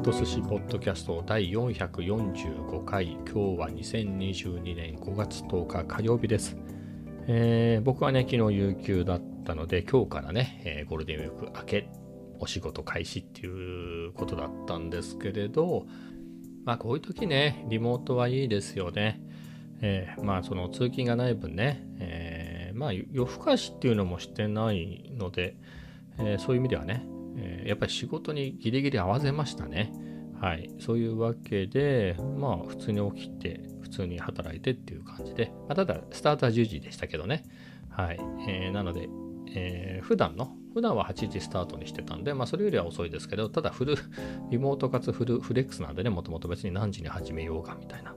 フト寿司ポッドキャスト第445回。今日は2022年5月10日火曜日です、えー僕はね昨日有給だったので今日からね、えーゴールデンウィーク明けお仕事開始っていうことだったんですけれどまあこういう時ねリモートはいいですよね、えーまあその通勤がない分ね、えまあ夜更かしっていうのもしてないので、えそういう意味ではね、えーやっぱり仕事にギリギリ合わせましたね。はい。そういうわけで、まあ、普通に起きて、普通に働いてっていう感じで、まあ、ただ、スタートは10時でしたけどね。はい。えーなので、えー普段の、普段は8時スタートにしてたんで、まあ、それよりは遅いですけど、ただ、フル、リモートかつフル、フレックスなんでね、もともと別に何時に始めようかみたいな、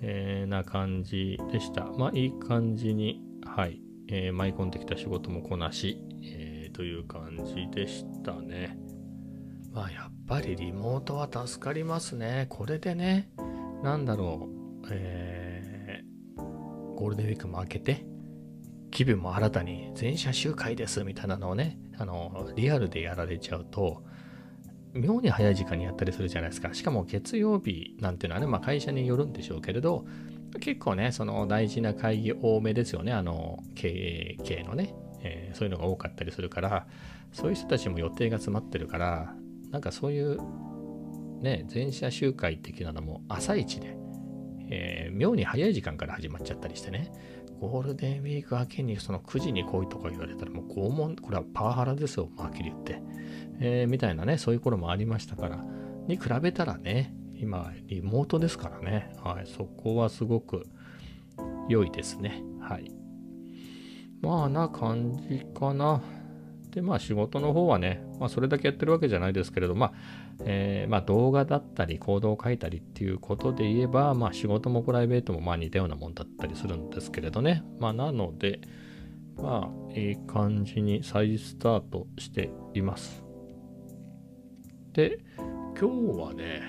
えーな感じでした。まあ、いい感じに、はい。えー舞い込んできた仕事もこなし、えーという感じでしたね。まあやっぱりリモートは助かりますね。これでね、なんだろう、えーゴールデンウィークも明けて、気分も新たに全社集会ですみたいなのをね、あの、リアルでやられちゃうと、妙に早い時間にやったりするじゃないですか。しかも月曜日なんていうのはね、まあ会社によるんでしょうけれど、結構ね、その大事な会議多めですよね、あの、経営系のね、えーそういうのが多かったりするから、そういう人たちも予定が詰まってるから、なんかそういう、ね、全社集会的なのも朝一で、えー妙に早い時間から始まっちゃったりしてね、ゴールデンウィーク明けにその9時に来いとか言われたらもう拷問、これはパワハラですよ、はっきり言って。えーみたいなね、そういう頃もありましたから、に比べたらね、今、リモートですからね、はい、そこはすごく良いですね。はい。まあな感じかな。で、まあ仕事の方はね、まあそれだけやってるわけじゃないですけれど、まあ、えーまあ動画だったり、コードを書いたりっていうことで言えば、まあ仕事もプライベートもまあ似たようなもんだったりするんですけれどね。まあなので、まあいい感じに再スタートしています。で、今日はね、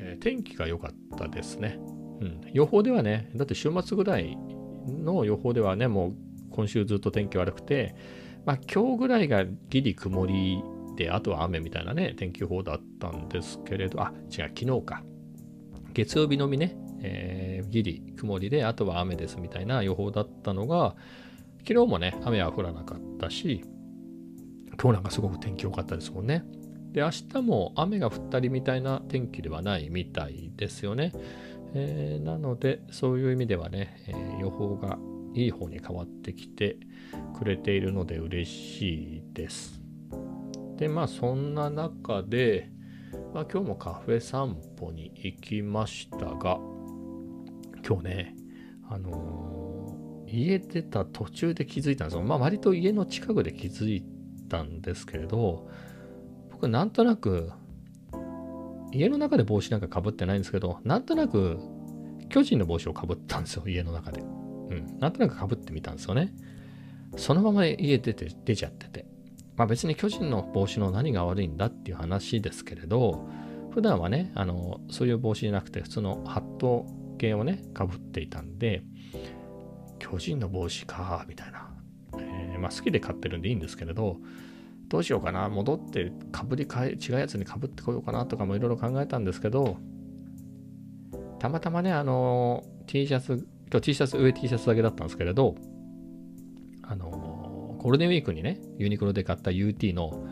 えー天気が良かったですね。うん、予報ではね、だって週末ぐらいの予報ではね、もう今週ずっと天気悪くて、まあ今日ぐらいがギリ曇りで、あとは雨みたいなね、天気予報だったんですけれど、あ、違う、昨日か。月曜日のみね、えーギリ曇りで、あとは雨ですみたいな予報だったのが、昨日もね、雨は降らなかったし、今日なんかすごく天気良かったですもんね。で、明日も雨が降ったりみたいな天気ではないみたいですよね。えーなので、そういう意味ではね、えー予報がいい方に変わってきてくれているので嬉しいです。で、まあそんな中で、まあ、今日もカフェ散歩に行きましたが、今日ね、あのー家出た途中で気づいたんですよ。まあ割と家の近くで気づいたんですけれど、僕なんとなく家の中で帽子なんかかぶってないんですけど、なんとなく巨人の帽子をかぶったんですよ、家の中で。うん。なんとなくかぶってみたんですよね。そのまま家出て、出ちゃってて。まあ別に巨人の帽子の何が悪いんだっていう話ですけれど、普段はね、あの、そういう帽子じゃなくて、普通のハット系をね、かぶっていたんで、巨人の帽子か、みたいな。えーまあ好きで買ってるんでいいんですけれど、どうしようかな、戻ってかぶり替え、違うやつにかぶってこようかなとかもいろいろ考えたんですけど、たまたまね、あの、T シャツ、今日 T シャツ、上 T シャツだけだったんですけれど、あの、ゴールデンウィークにね、ユニクロで買った UT の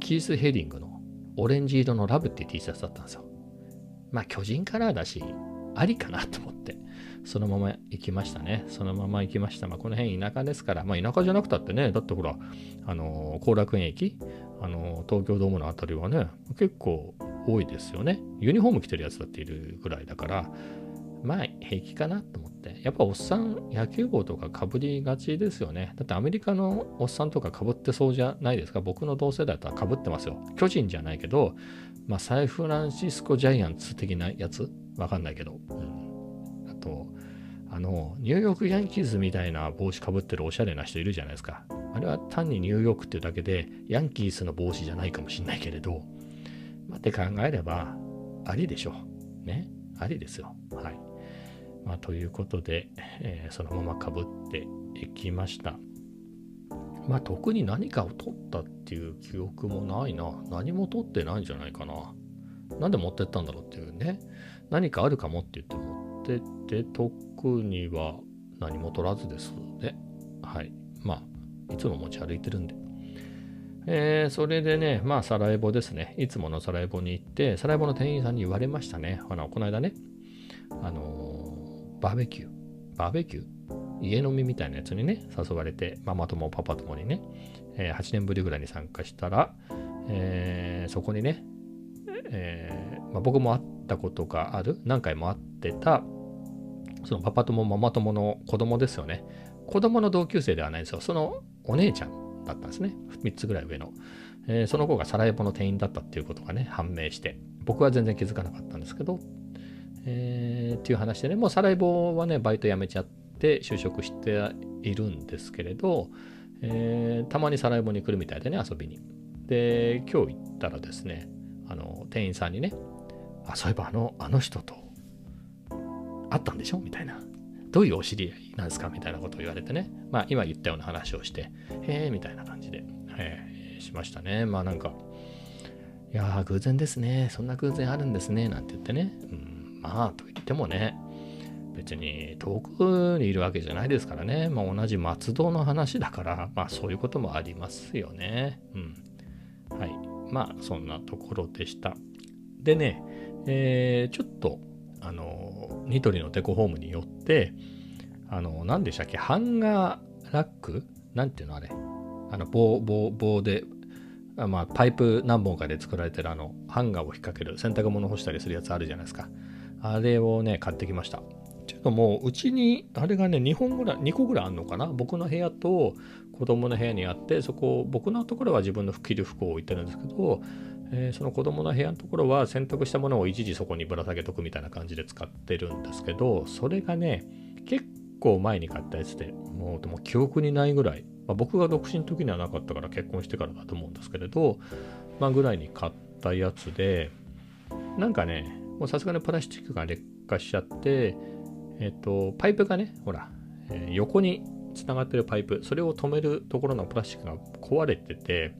キース・ヘディングのオレンジ色のラブっていう T シャツだったんですよ。まあ、巨人カラーだし、ありかなと思って、そのまま行きましたね。そのまま行きました。まあ、この辺田舎ですから、まあ、田舎じゃなくたってね、だってほら、あの、後楽園駅、あの、東京ドームのあたりはね、結構多いですよね。ユニフォーム着てるやつだっているぐらいだから、まあ平気かなと思って。やっぱおっさん野球帽とかかぶりがちですよね。だってアメリカのおっさんとかかぶってそうじゃないですか。僕の同世代だったらかぶってますよ。巨人じゃないけど、まあサンフランシスコジャイアンツ的なやつ？わかんないけど。うん、あと、あの、ニューヨークヤンキースみたいな帽子かぶってるおしゃれな人いるじゃないですか。あれは単にニューヨークっていうだけで、ヤンキースの帽子じゃないかもしれないけれど、まあ、って考えれば、ありでしょう。ね。ありですよ。はい。まあ、ということで、えーそのままかぶっていきました。まあ、特に何かを取ったっていう記憶もないな。何も取ってないんじゃないかな。なんで持ってったんだろうっていうね。何かあるかもって言って持ってって特には何も取らずですね。はい。まあ、いつも持ち歩いてるんで。えー、それでね、まあ、サラエボですね。いつものサラエボに行って、サラエボの店員さんに言われましたね。あの、この間ね、あの、バーベキュー。バーベキュー？家飲みみたいなやつにね、誘われて、ママ友、パパ友にね、えー、8年ぶりぐらいに参加したら、えー、そこにね、えーまあ、僕も会ったことがある、何回も会ってた、そのパパ友、ママ友の子供ですよね。子供の同級生ではないんですよ。そのお姉ちゃんだったんですね。3つぐらい上の。えー、その子がサラエボの店員だったっていうことがね、判明して、僕は全然気づかなかったんですけど、えー、っていう話でね、もうサラエボはね、バイト辞めちゃって就職しているんですけれど、えー、たまにサラエボに来るみたいでね、遊びに。で、今日行ったらですね、あの、店員さんにね、あ、そういえばあの、あの人と会ったんでしょみたいな。どういうお知り合いなんですかみたいなことを言われてね。まあ、今言ったような話をして、へえ、みたいな感じで、えー、しましたね。まあなんか、いやー、偶然ですね。そんな偶然あるんですね。なんて言ってね。うん、まあ、と言ってもね、別に遠くにいるわけじゃないですからね。まあ、同じ松戸の話だから、まあそういうこともありますよね。うん。はい。まあそんなところでした。でね、えー、ちょっと、あの、ニトリのデコホームによって、あの、何でしたっけ、ハンガーラック？なんていうのあれ？あの棒、棒、棒で、あまあ、パイプ何本かで作られてるあの、ハンガーを引っ掛ける、洗濯物干したりするやつあるじゃないですか。あれをね、買ってきました。ちょっともう、うちに、あれがね、2本ぐらい、2個ぐらいあるのかな？僕の部屋と子供の部屋にあって、そこ、僕のところは自分の着る服を置いてるんですけど、えー、その子供の部屋のところは洗濯したものを一時そこにぶら下げとくみたいな感じで使ってるんですけど、それがね、結構前に買ったやつで、もうでも記憶にないぐらい、まあ、僕が独身の時にはなかったから結婚してからだと思うんですけれど、まあぐらいに買ったやつで、なんかね、もうさすがにプラスチックが劣化しちゃって、えっ、と、パイプがね、ほら、えー、横につながってるパイプ、それを止めるところのプラスチックが壊れてて、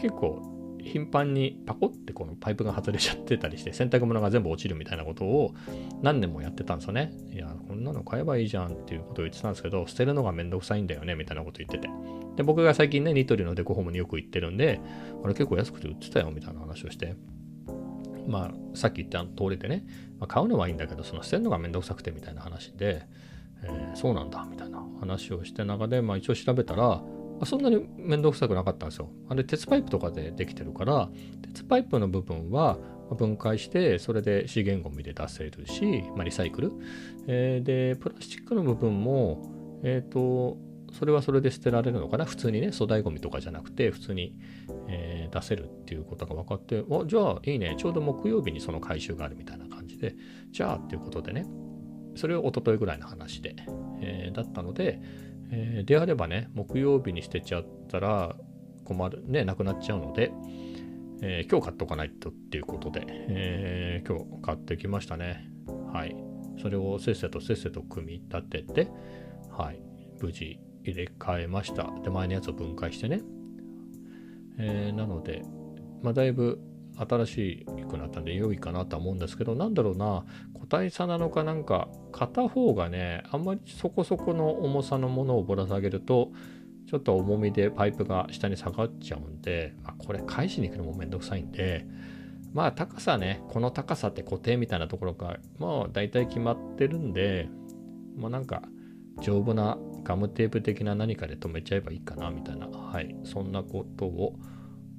結構頻繁にパコってこのパイプが外れちゃってたりして洗濯物が全部落ちるみたいなことを何年もやってたんですよね。いや、こんなの買えばいいじゃんっていうことを言ってたんですけど、捨てるのがめんどくさいんだよねみたいなこと言ってて。で、僕が最近ね、ニトリのデコホームによく行ってるんで、あれ結構安くて売ってたよみたいな話をして、まあ、さっき言った通りでね、まあ、買うのはいいんだけど、その捨てるのがめんどくさくてみたいな話で、えー、そうなんだみたいな話をして中で、まあ一応調べたら、そんなにめんどくさくなかったんですよ。あれ、鉄パイプとかでできてるから、鉄パイプの部分は分解して、それで資源ゴミで出せるし、まあ、リサイクル。えー、で、プラスチックの部分も、えっ、ー、と、それはそれで捨てられるのかな？普通にね、粗大ゴミとかじゃなくて、普通に、えー、出せるっていうことが分かって、あ、じゃあいいね、ちょうど木曜日にその回収があるみたいな感じで、じゃあっていうことでね、それを一昨日ぐらいの話で、えー、だったので、えー、であればね、木曜日に捨てちゃったら困る、ね、なくなっちゃうので、えー、今日買っとかないとっていうことで、え、今日買ってきましたね。はい。それをせっせとせっせと組み立てて、はい。無事入れ替えました。で、前のやつを分解してね。えー、なので、まあ、だいぶ新しくなったんで良いかなとは思うんですけど、なんだろうな、個体差なのかなんか、片方がね、あんまりそこそこの重さのものをぶら下げると、ちょっと重みでパイプが下に下がっちゃうんで、まあ、これ返しに行くのもめんどくさいんで、まあ高さね、この高さって固定みたいなところが、まあ大体決まってるんで、まあなんか丈夫なガムテープ的な何かで留めちゃえばいいかなみたいな、はい、そんなことを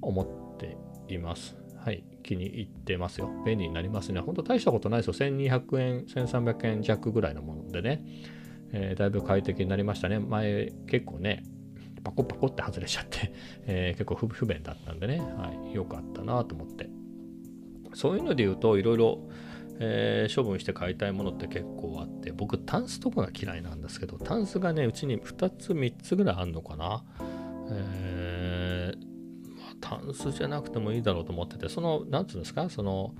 思っています。はい、気に入ってますよ。便利になりますね。ほんと大したことないですよ。1200円、1300円弱ぐらいのものでね、えー、だいぶ快適になりましたね。前結構ね、パコパコって外れちゃってえー、結構不便だったんでね、はい、よかったなと思って。そういうので言うと、いろいろ、えー、処分して買いたいものって結構あって、僕、タンスとかが嫌いなんですけど、タンスがね、うちに2つ、3つぐらいあるのかな。えータンスじゃなくてもいいだろうと思ってて、その、なんつうんですか、その、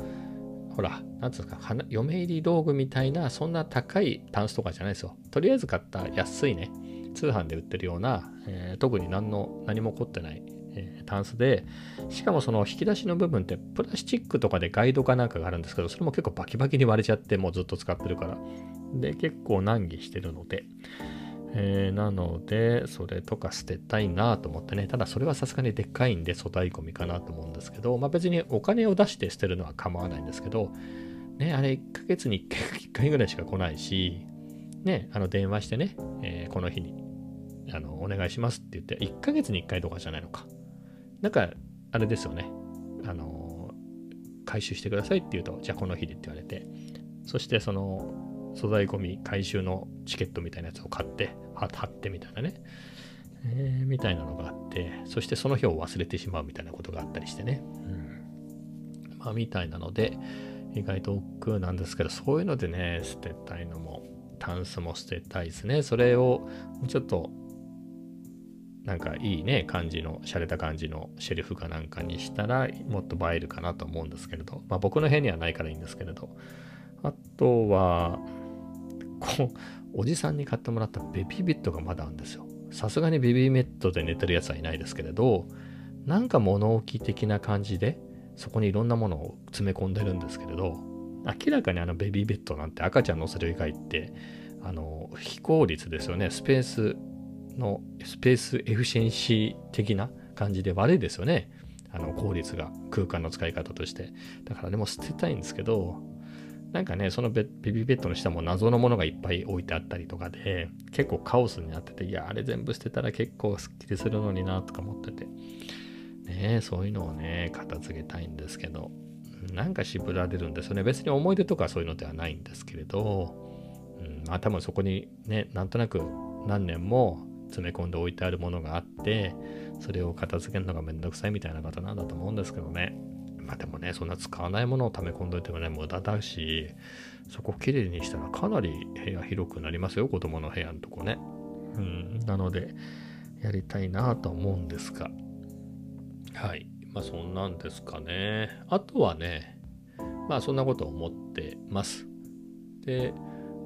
ほら、なんつうんですか、嫁入り道具みたいな、そんな高いタンスとかじゃないですよ。とりあえず買った安いね、通販で売ってるような、えー、特に何の、何も凝ってない、タンスで、しかもその引き出しの部分ってプラスチックとかでガイドかなんかがあるんですけど、それも結構バキバキに割れちゃって、もうずっと使ってるから。で、結構難儀してるので、えー、なので、それとか捨てたいなと思ってね、ただそれはさすがにでっかいんで粗大ゴミかなと思うんですけど、まあ別にお金を出して捨てるのは構わないんですけど、ね、あれ1ヶ月に1 回ぐらいしか来ないし、ね、あの電話してね、えー、この日にあのお願いしますって言って、1ヶ月に1回とかじゃないのか。なんか、あれですよね。あの、回収してくださいって言うと、じゃあこの日でって言われて、そしてその素材ゴミ回収のチケットみたいなやつを買って、貼ってみたいなね、えー、みたいなのがあって、そしてその日を忘れてしまうみたいなことがあったりしてね。うん。まあ、みたいなので、意外と億劫なんですけど、そういうのでね、捨てたいのも、タンスも捨てたいですね。それをもうちょっとなんかいいね感じの洒落た感じのシェルフかなんかにしたらもっと映えるかなと思うんですけれど。まあ僕の部屋にはないからいいんですけれど。あとはこうおじさんに買ってもらったベビーベッドがまだあるんですよ。さすがにベビーベッドで寝てるやつはいないですけれどなんか物置的な感じでそこにいろんなものを詰め込んでるんですけれど明らかにあのベビーベッドなんて赤ちゃん乗せる以外ってあの非効率ですよね。スペースのスペースエフィシェンシー的な感じで悪いですよね。あの効率が空間の使い方として。だからでも捨てたいんですけど、なんかね、そのベビーベッドの下も謎のものがいっぱい置いてあったりとかで、結構カオスになってて、いや、あれ全部捨てたら結構スッキリするのになとか思ってて、ねそういうのをね、片付けたいんですけど、なんか渋られるんですよね。別に思い出とかそういうのではないんですけれど、うん、まあ多分そこにね、なんとなく何年も詰め込んで置いてあるものがあってそれを片付けるのがめんどくさいみたいな方なんだと思うんですけどね。まあでもねそんな使わないものを溜め込んどいてもね無駄だしそこきれいにしたらかなり部屋広くなりますよ子供の部屋のとこね。うんなのでやりたいなと思うんですが。はい。まあそんなんですかね。あとはねまあそんなこと思ってます。で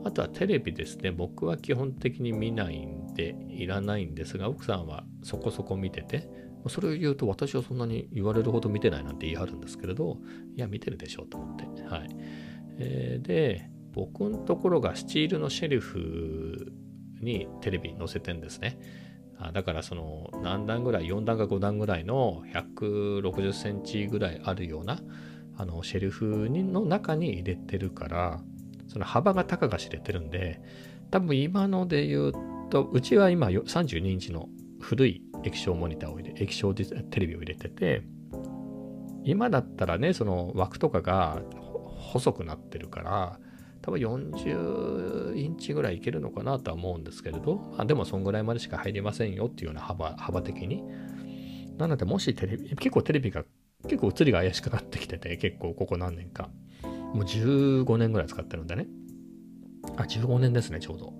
あとはテレビですね。僕は基本的に見ないんでいらないんですが、奥さんはそこそこ見てて、それを言うと私はそんなに言われるほど見てないなんて言い張るんですけれど、いや、見てるでしょうと思って。はい。えー、で、僕のところがスチールのシェルフにテレビ載せてんですね。あだからその何段ぐらい、4段か5段ぐらいの160センチぐらいあるようなあのシェルフの中に入れてるから、その幅が高が知れてるんで、多分今ので言うと、うちは今32インチの古い液晶モニターを入れ、液晶テレビを入れてて、今だったらね、その枠とかが細くなってるから、多分40インチぐらいいけるのかなとは思うんですけれど、まあ、でもそんぐらいまでしか入りませんよっていうような幅幅的に。なので、もしテレビ、結構テレビが結構映りが怪しくなってきてて、結構ここ何年か。もう15年ぐらい使ってるんでね。あ、15年ですね、ちょうど。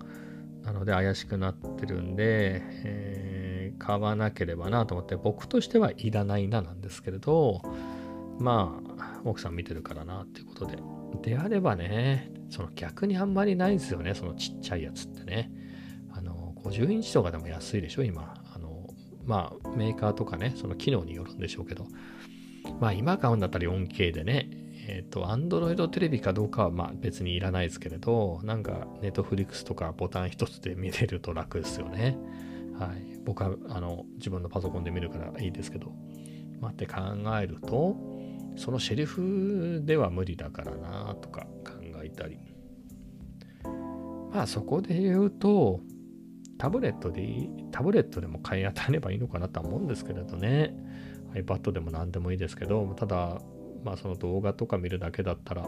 なので怪しくなってるんで、えー、買わなければなと思って、僕としてはいらないななんですけれど、まあ、奥さん見てるからなっていうことで。であればね、その逆にあんまりないですよね、そのちっちゃいやつってね。あの、50インチとかでも安いでしょ、今。あの、まあ、メーカーとかね、その機能によるんでしょうけど。まあ、今買うんだったら 4K でね、えっ、ー、と、Android テレビかどうかはまあ別にいらないですけれど、なんか Netflix とかボタン一つで見れると楽ですよね。はい。僕はあの自分のパソコンで見るからいいですけど。まあ、って考えると、そのシェルフでは無理だからなとか考えたり。まあそこで言うと、タブレットでいい、タブレットでも買い当たればいいのかなとは思うんですけれどね。iPad でも何でもいいですけど、ただ、まあその動画とか見るだけだったら、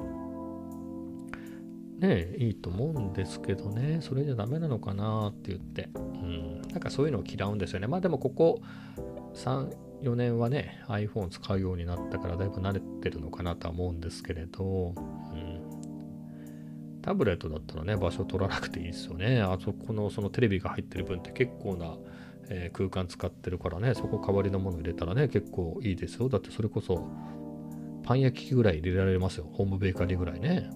ねいいと思うんですけどね、それじゃダメなのかなって言って、うん、なんかそういうのを嫌うんですよね。まあでもここ3、4年はね、iPhone 使うようになったからだいぶ慣れてるのかなとは思うんですけれど、うん、タブレットだったらね、場所取らなくていいですよね。あそこのそのテレビが入ってる分って結構な、え、空間使ってるからね、そこ代わりのもの入れたらね、結構いいですよ。だってそれこそパン焼き器ぐらい入れられますよ。ホームベーカリーぐらいね。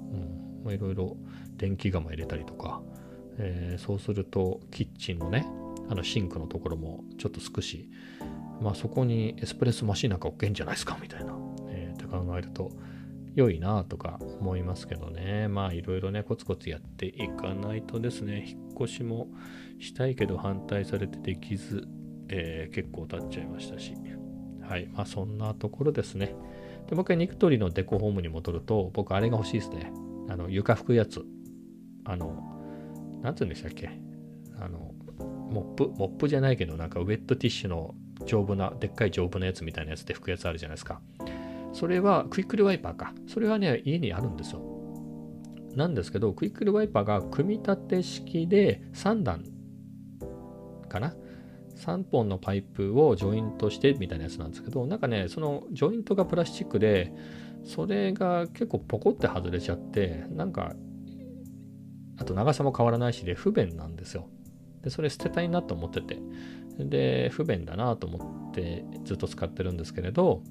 うん。いろいろ電気釜入れたりとか。えー、そうすると、キッチンのね、あのシンクのところもちょっと少しまあそこにエスプレッソマシンなんか置けんじゃないですか？みたいな、えー、って考えると良いなとか思いますけどねまあいろいろねコツコツやっていかないとですね引っ越しもしたいけど反対されてできず、えー、結構経っちゃいましたしはいまあそんなところですねでもう一回ニクトリのデコホームに戻ると僕あれが欲しいですね。あの床拭くやつ。あの何て言うんでしたっけ。あのモップモップじゃないけどなんかウェットティッシュの丈夫なでっかい丈夫なやつみたいなやつで拭くやつあるじゃないですか。それはクイックルワイパーか。それはね家にあるんですよ。なんですけどクイックルワイパーが組み立て式で3段かな3本のパイプをジョイントしてみたいなやつなんですけどなんかねそのジョイントがプラスチックでそれが結構ポコって外れちゃってなんかあと長さも変わらないしで不便なんですよ。でそれ捨てたいなと思ってて。で不便だなと思ってずっと使ってるんですけれど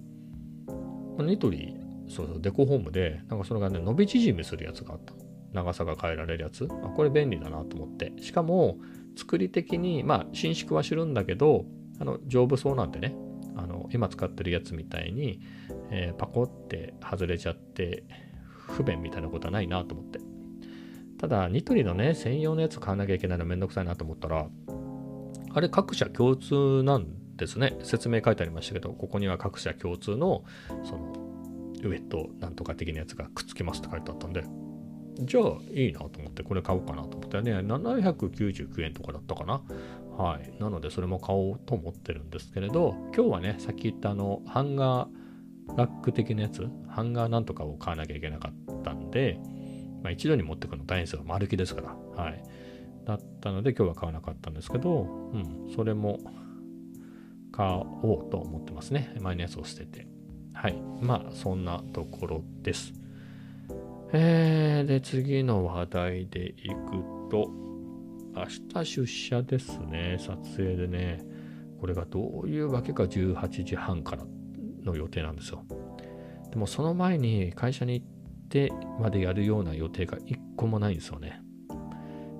ニトリそうそうデコホームでなんかそれがね伸び縮みするやつがあった。長さが変えられるやつ。あこれ便利だなと思って。しかも作り的にまあ伸縮はするんだけどあの丈夫そうなんでね。あの今使ってるやつみたいに、えー、パコって外れちゃって不便みたいなことはないなと思って。ただニトリのね専用のやつ買わなきゃいけないのめんどくさいなと思ったらあれ各社共通なんですね。説明書いてありましたけどここには各社共通のそのウェットなんとか的なやつがくっつきますって書いてあったんでじゃあいいなと思ってこれ買おうかなと思ってね。799円とかだったかな。はい。なのでそれも買おうと思ってるんですけれど今日はねさっき言ったあのハンガーラック的なやつ？ハンガーなんとかを買わなきゃいけなかったんでまあ一度に持ってくの大変ですよ。丸木ですから。はい。だったので今日は買わなかったんですけどうん。それも買おうと思ってますね。前のやつを捨てて。はい。まあそんなところです。えー、で、次の話題でいくと、明日出社ですね、撮影でね。これがどういうわけか18時半からの予定なんですよ。でもその前に会社に行ってまでやるような予定が1個もないんですよね。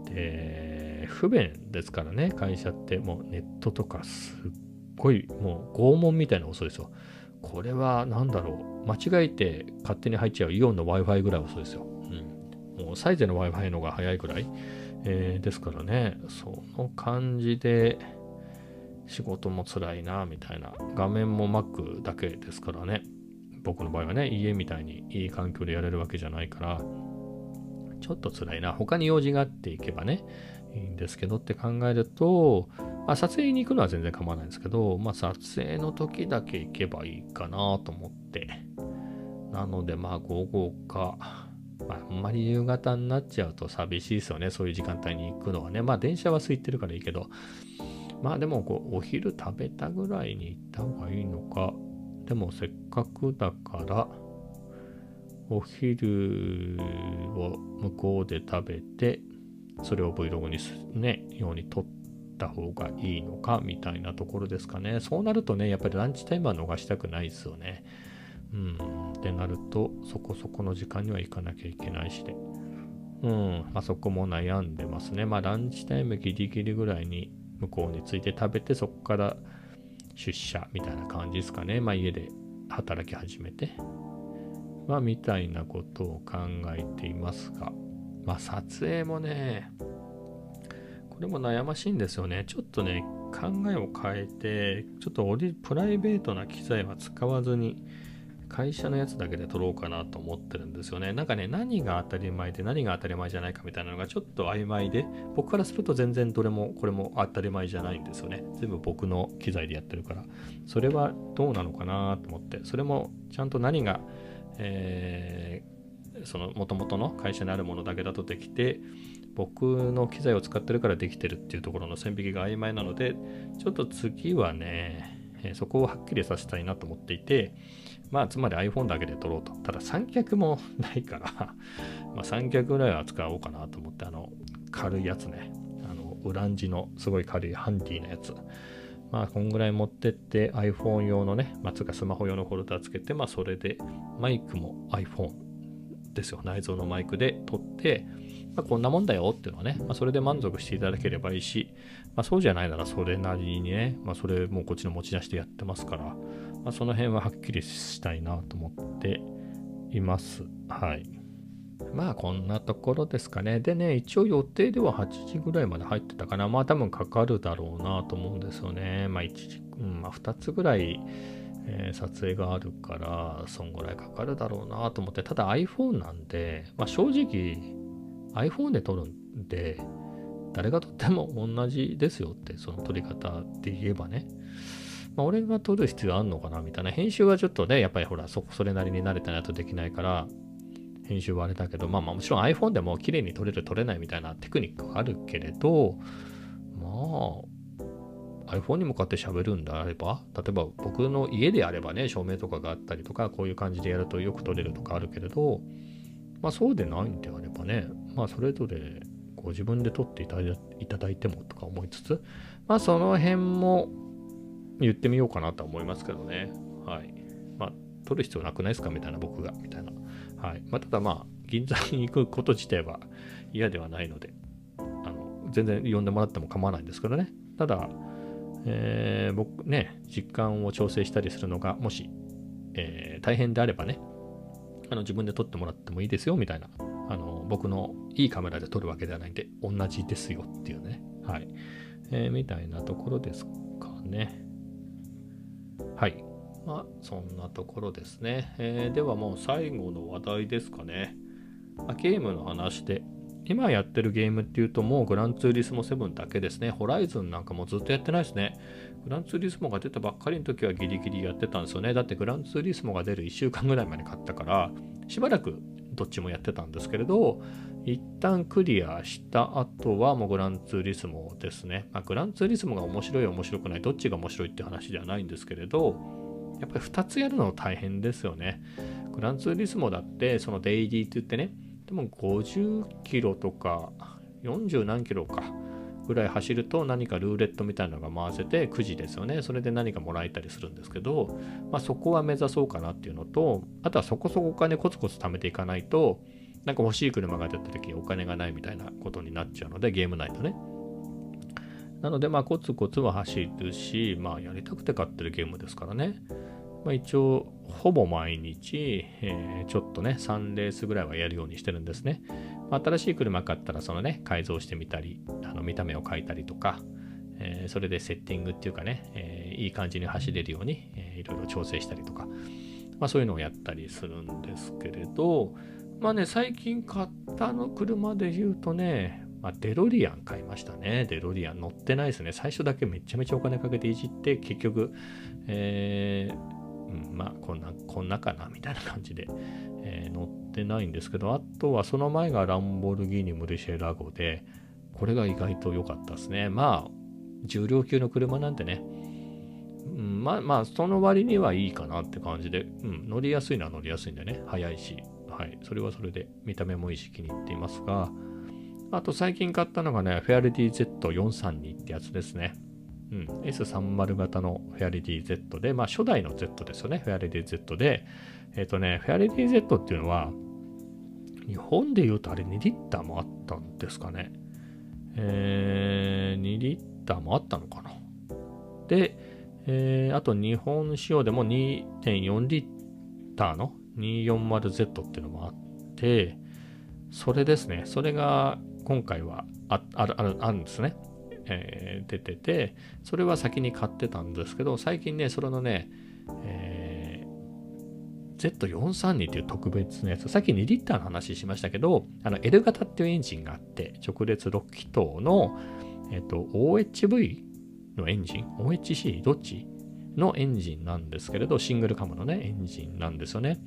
で、不便ですからね、会社ってもうネットとかすっごいもう拷問みたいな遅いですよ。これは何だろう。間違えて勝手に入っちゃうイオンの Wi-Fi ぐらい遅いですよ。もうサイゼの Wi-Fi の方が早いぐらい。えー、ですからね、その感じで仕事も辛いな、みたいな。画面も Mac だけですからね。僕の場合はね、家みたいにいい環境でやれるわけじゃないから、ちょっと辛いな。他に用事があっていけばね、いいんですけどって考えると、まあ、撮影に行くのは全然構わないんですけど、まあ、撮影の時だけ行けばいいかなと思って。なので、まあ、午後か、まあ、あんまり夕方になっちゃうと寂しいですよね。そういう時間帯に行くのはね。まあ、電車は空いてるからいいけど、まあ、でもこう、お昼食べたぐらいに行った方がいいのか。でも、せっかくだから、お昼を向こうで食べて、それを Vlog にすね、ように撮った方がいいのかみたいなところですかね。そうなるとね、やっぱりランチタイムは逃したくないですよね。うん。ってなると、そこそこの時間には行かなきゃいけないしで。うん。あそこも悩んでますね。まあランチタイムギリギリぐらいに向こうについて食べて、そこから出社みたいな感じですかね。まあ家で働き始めて。まあみたいなことを考えていますが。まあ撮影もね、これも悩ましいんですよね。ちょっとね、考えを変えて、ちょっとプライベートな機材は使わずに、会社のやつだけで撮ろうかなと思ってるんですよね。なんかね、何が当たり前で何が当たり前じゃないかみたいなのがちょっと曖昧で、僕からすると全然どれもこれも当たり前じゃないんですよね。全部僕の機材でやってるから。それはどうなのかなと思って、それもちゃんと何が、えーその元々の会社にあるものだけだとできて僕の機材を使ってるからできてるっていうところの線引きが曖昧なのでちょっと次はね、えそこをはっきりさせたいなと思っていてまあつまり iPhone だけで撮ろうと。ただ三脚もないから まあ三脚ぐらいは使おうかなと思ってあの軽いやつね。あのウランジのすごい軽いハンディなやつ。まあ、こんぐらい持ってって iPhone 用のね、まあ、つかスマホ用のホルダーつけて、まあ、それでマイクも iPhone ですよ。内蔵のマイクで撮ってまあ、こんなもんだよっていうのはね、まあ、それで満足していただければいいし、まあ、そうじゃないならそれなりにね、まあ、それもうこっちの持ち出してやってますから、まあ、その辺ははっきりしたいなと思っています。はい。まあこんなところですかね。でね、一応予定では8時ぐらいまで入ってたかな。まあ多分かかるだろうなと思うんですよね。まあ1時、うん、まあ2つぐらい、えー、撮影があるから、そんぐらいかかるだろうなと思って、ただ iPhone なんで、まあ正直 iPhone で撮るんで、誰が撮っても同じですよって、その撮り方で言えばね。まあ、俺が撮る必要あんのかなみたいな。編集はちょっとね、やっぱりほら、そ、それなりに慣れてないとできないから、編集はあれだけど、まあまあもちろん iPhone でも綺麗に撮れる撮れないみたいなテクニックがあるけれど、まあ、iPhone に向かって喋るんであれば、例えば僕の家であればね、照明とかがあったりとか、こういう感じでやるとよく撮れるとかあるけれど、まあそうでないんであればね、まあそれぞれご自分で撮っていただいてもとか思いつつ、まあその辺も言ってみようかなとは思いますけどね。はい。まあ、撮る必要なくないですか？みたいな僕が、みたいな。はい。まあ、ただまあ、銀座に行くこと自体は嫌ではないので、あの、全然呼んでもらっても構わないんですけどね。ただ、えー、僕ね、実感を調整したりするのが、もし、えー、大変であればね、あの自分で撮ってもらってもいいですよ、みたいな。あの、僕のいいカメラで撮るわけではないんで、同じですよっていうね。はい。えー、みたいなところですかね。はい。まあ、そんなところですね。えー、ではもう最後の話題ですかね。まあ、ゲームの話で。今やってるゲームっていうともうグランツーリスモ7だけですね。ホライズンなんかもずっとやってないですね。グランツーリスモが出たばっかりの時はギリギリやってたんですよね。だってグランツーリスモが出る1週間ぐらい前に買ったから、しばらくどっちもやってたんですけれど、一旦クリアした後はもうグランツーリスモですね。まあ、グランツーリスモが面白い面白くないどっちが面白いって話ではないんですけれどやっぱり2つやるの大変ですよね。グランツーリスモだってそのデイリーって言ってねでも50キロとか40何キロかぐらい走ると何かルーレットみたいなのが回せて9時ですよね。それで何かもらえたりするんですけど、まあ、そこは目指そうかなっていうのとあとはそこそこお金コツコツ貯めていかないとなんか欲しい車が出た時にお金がないみたいなことになっちゃうので、ゲーム内のね。なので、まあ、コツコツは走るし、まあ、やりたくて買ってるゲームですからね。まあ、一応、ほぼ毎日、えー、ちょっとね、3レースぐらいはやるようにしてるんですね。まあ、新しい車買ったら、そのね、改造してみたり、あの見た目を変えたりとか、えー、それでセッティングっていうかね、えー、いい感じに走れるように、えー、いろいろ調整したりとか、まあ、そういうのをやったりするんですけれど、まあね、最近買ったの車で言うとね、まあ、デロリアン買いましたね。デロリアン乗ってないですね。最初だけめちゃめちゃお金かけていじって、結局、えー、うん、まあ、こんな、こんなかな、みたいな感じで、えー、乗ってないんですけど、あとはその前がランボルギーニ・ムルシェラゴで、これが意外と良かったですね。まあ、重量級の車なんでね、うん、まあまあ、その割にはいいかなって感じで、うん、乗りやすいのは乗りやすいんでね、速いし、はい、それはそれで見た目もいいし気に入っていますが、あと最近買ったのがね、フェアリティ Z432 ってやつですね。うん、S30 型のフェアリティ Z で、まあ初代の Z ですよね、フェアリティ Z で、えっ、ー、とね、フェアリティ Z っていうのは、日本で言うとあれ2リッターもあったんですかね。えー、2リッターもあったのかな。で、えー、あと日本仕様でも2.4リッターの 240Z っていうのもあって、それですね。それが今回はああるあるあるんですね、えー、出てて、それは先に買ってたんですけど、最近ね、それのね、えー、Z432 っていう特別なやつ、さっき2リッターの話しましたけど、あの L 型っていうエンジンがあって、直列6気筒の、えっ、ー、と、OHV のエンジン ?OHC? どっち？のエンジンなんですけれど、シングルカムのね、エンジンなんですよね。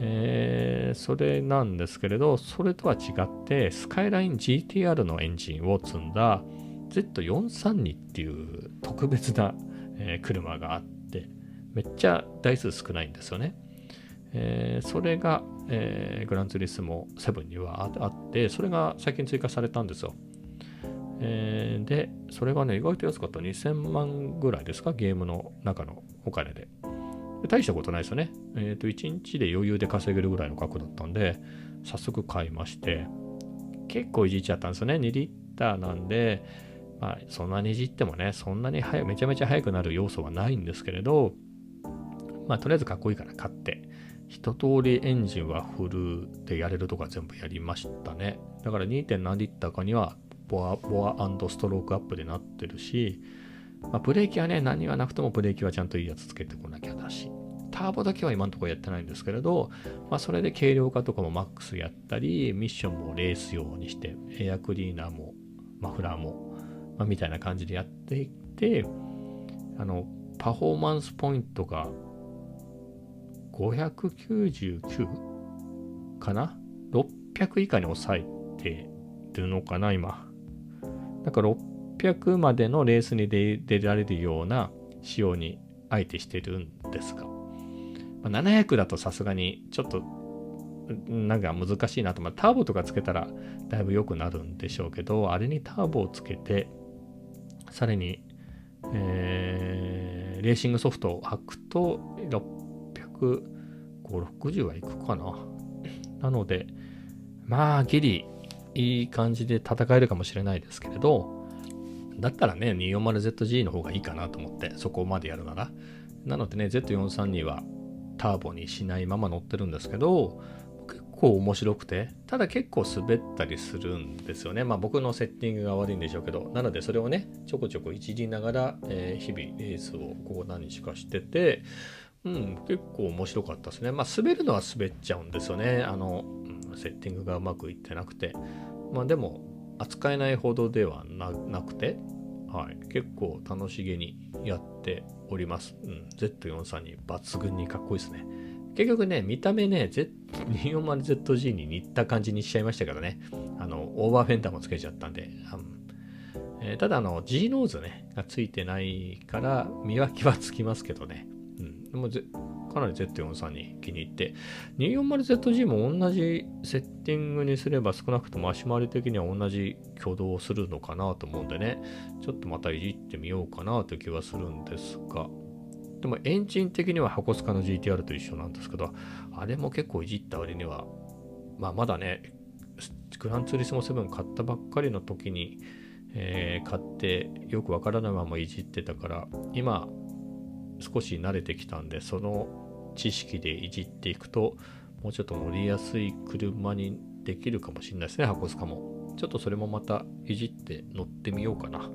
えー、それなんですけれど、それとは違って、スカイライン GTR のエンジンを積んだ Z432 っていう特別な、えー、車があって、めっちゃ台数少ないんですよね。えー、それが、えー、グランツーリスモ7にはあって、それが最近追加されたんですよ。えー、で、それがね、意外と安かった。2000万ぐらいですか、ゲームの中のお金で。大したことないですよね。えっ、ー、と、1日で余裕で稼げるぐらいの額だったんで、早速買いまして、結構いじっちゃったんですよね。2リッターなんで、まあ、そんなにいじってもね、そんなに早めちゃめちゃ速くなる要素はないんですけれど、まあ、とりあえずかっこいいから買って、一通りエンジンはフルでやれるとか全部やりましたね。だから 2. 何リッターかにはボア、ボアストロークアップでなってるし、まあ、ブレーキはね、何はなくてもブレーキはちゃんといいやつつけてこなきゃだし、ターボだけは今のところやってないんですけれど、まあ、それで軽量化とかもマックスやったり、ミッションもレース用にして、エアクリーナーもマフラーも、まあ、みたいな感じでやっていって、あの、パフォーマンスポイントが599かな ?600 以下に抑えてるのかな今。だから600までのレースに出られるような仕様にあえてしてるんですが。まあ、700だとさすがにちょっとなんか難しいなと。まあ、ターボとかつけたらだいぶ良くなるんでしょうけど、あれにターボをつけて、さらに、えー、レーシングソフトを履くと60560はいくかな？なので、まあ、ギリいい感じで戦えるかもしれないですけれど、だったらね、240ZG の方がいいかなと思って、そこまでやるなら。なのでね、Z432 はターボにしないまま乗ってるんですけど、結構面白くて、ただ結構滑ったりするんですよね。まあ僕のセッティングが悪いんでしょうけど、なのでそれをね、ちょこちょこいじりながら、えー、日々レースをここ何日かしてて、うん、結構面白かったですね。まあ滑るのは滑っちゃうんですよね。あの、セッティングがうまくいってなくて。まあでも、扱えないほどではなくて、はい、結構楽しげにやっております。うん、Z432 抜群にかっこいいですね。結局ね、見た目ね、240ZG に似た感じにしちゃいましたからね。あの、オーバーフェンダーもつけちゃったんで。うんえー、ただ、あの、G ノーズね、がついてないから、見分けはつきますけどね。うん。でもかなり Z43 に気に入って、240ZG も同じセッティングにすれば少なくとも足回り的には同じ挙動をするのかなと思うんでね、ちょっとまたいじってみようかなという気はするんですが、でもエンジン的には箱スカの GTR と一緒なんですけど、あれも結構いじった割には、まあまだね、グランツーリスモ7買ったばっかりの時に、えー、買ってよくわからないままいじってたから、今少し慣れてきたんで、その知識でいじっていくと、もうちょっと乗りやすい車にできるかもしれないですね、箱スカも。ちょっとそれもまたいじって乗ってみようかな。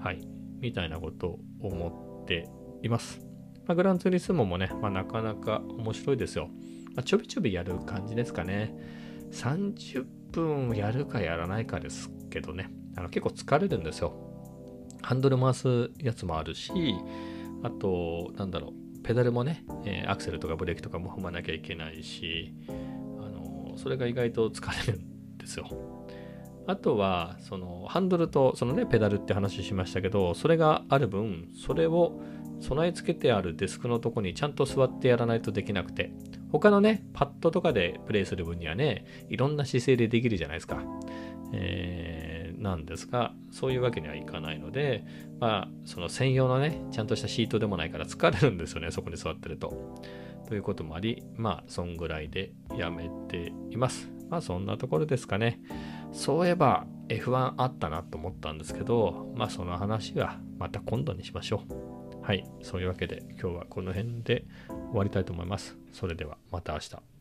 はい。みたいなことを思っています。まあ、グランツーリスモもね、まあ、なかなか面白いですよ。まあ、ちょびちょびやる感じですかね。30分やるかやらないかですけどね。あの結構疲れるんですよ。ハンドル回すやつもあるし、あと、なんだろう、ペダルもね、え、アクセルとかブレーキとかも踏まなきゃいけないし、あのそれが意外と疲れるんですよ。あとは、そのハンドルとそのね、ペダルって話しましたけど、それがある分、それを備え付けてあるデスクのとこにちゃんと座ってやらないとできなくて、他のね、パッドとかでプレイする分にはね、いろんな姿勢でできるじゃないですか。えーなんですが、そういうわけにはいかないので、まあ、その専用のね、ちゃんとしたシートでもないから疲れるんですよね、そこに座ってると。ということもあり、まあ、そんぐらいでやめています。まあ、そんなところですかね。そういえば F1 あったなと思ったんですけど、まあ、その話はまた今度にしましょう。はい、そういうわけで今日はこの辺で終わりたいと思います。それではまた明日。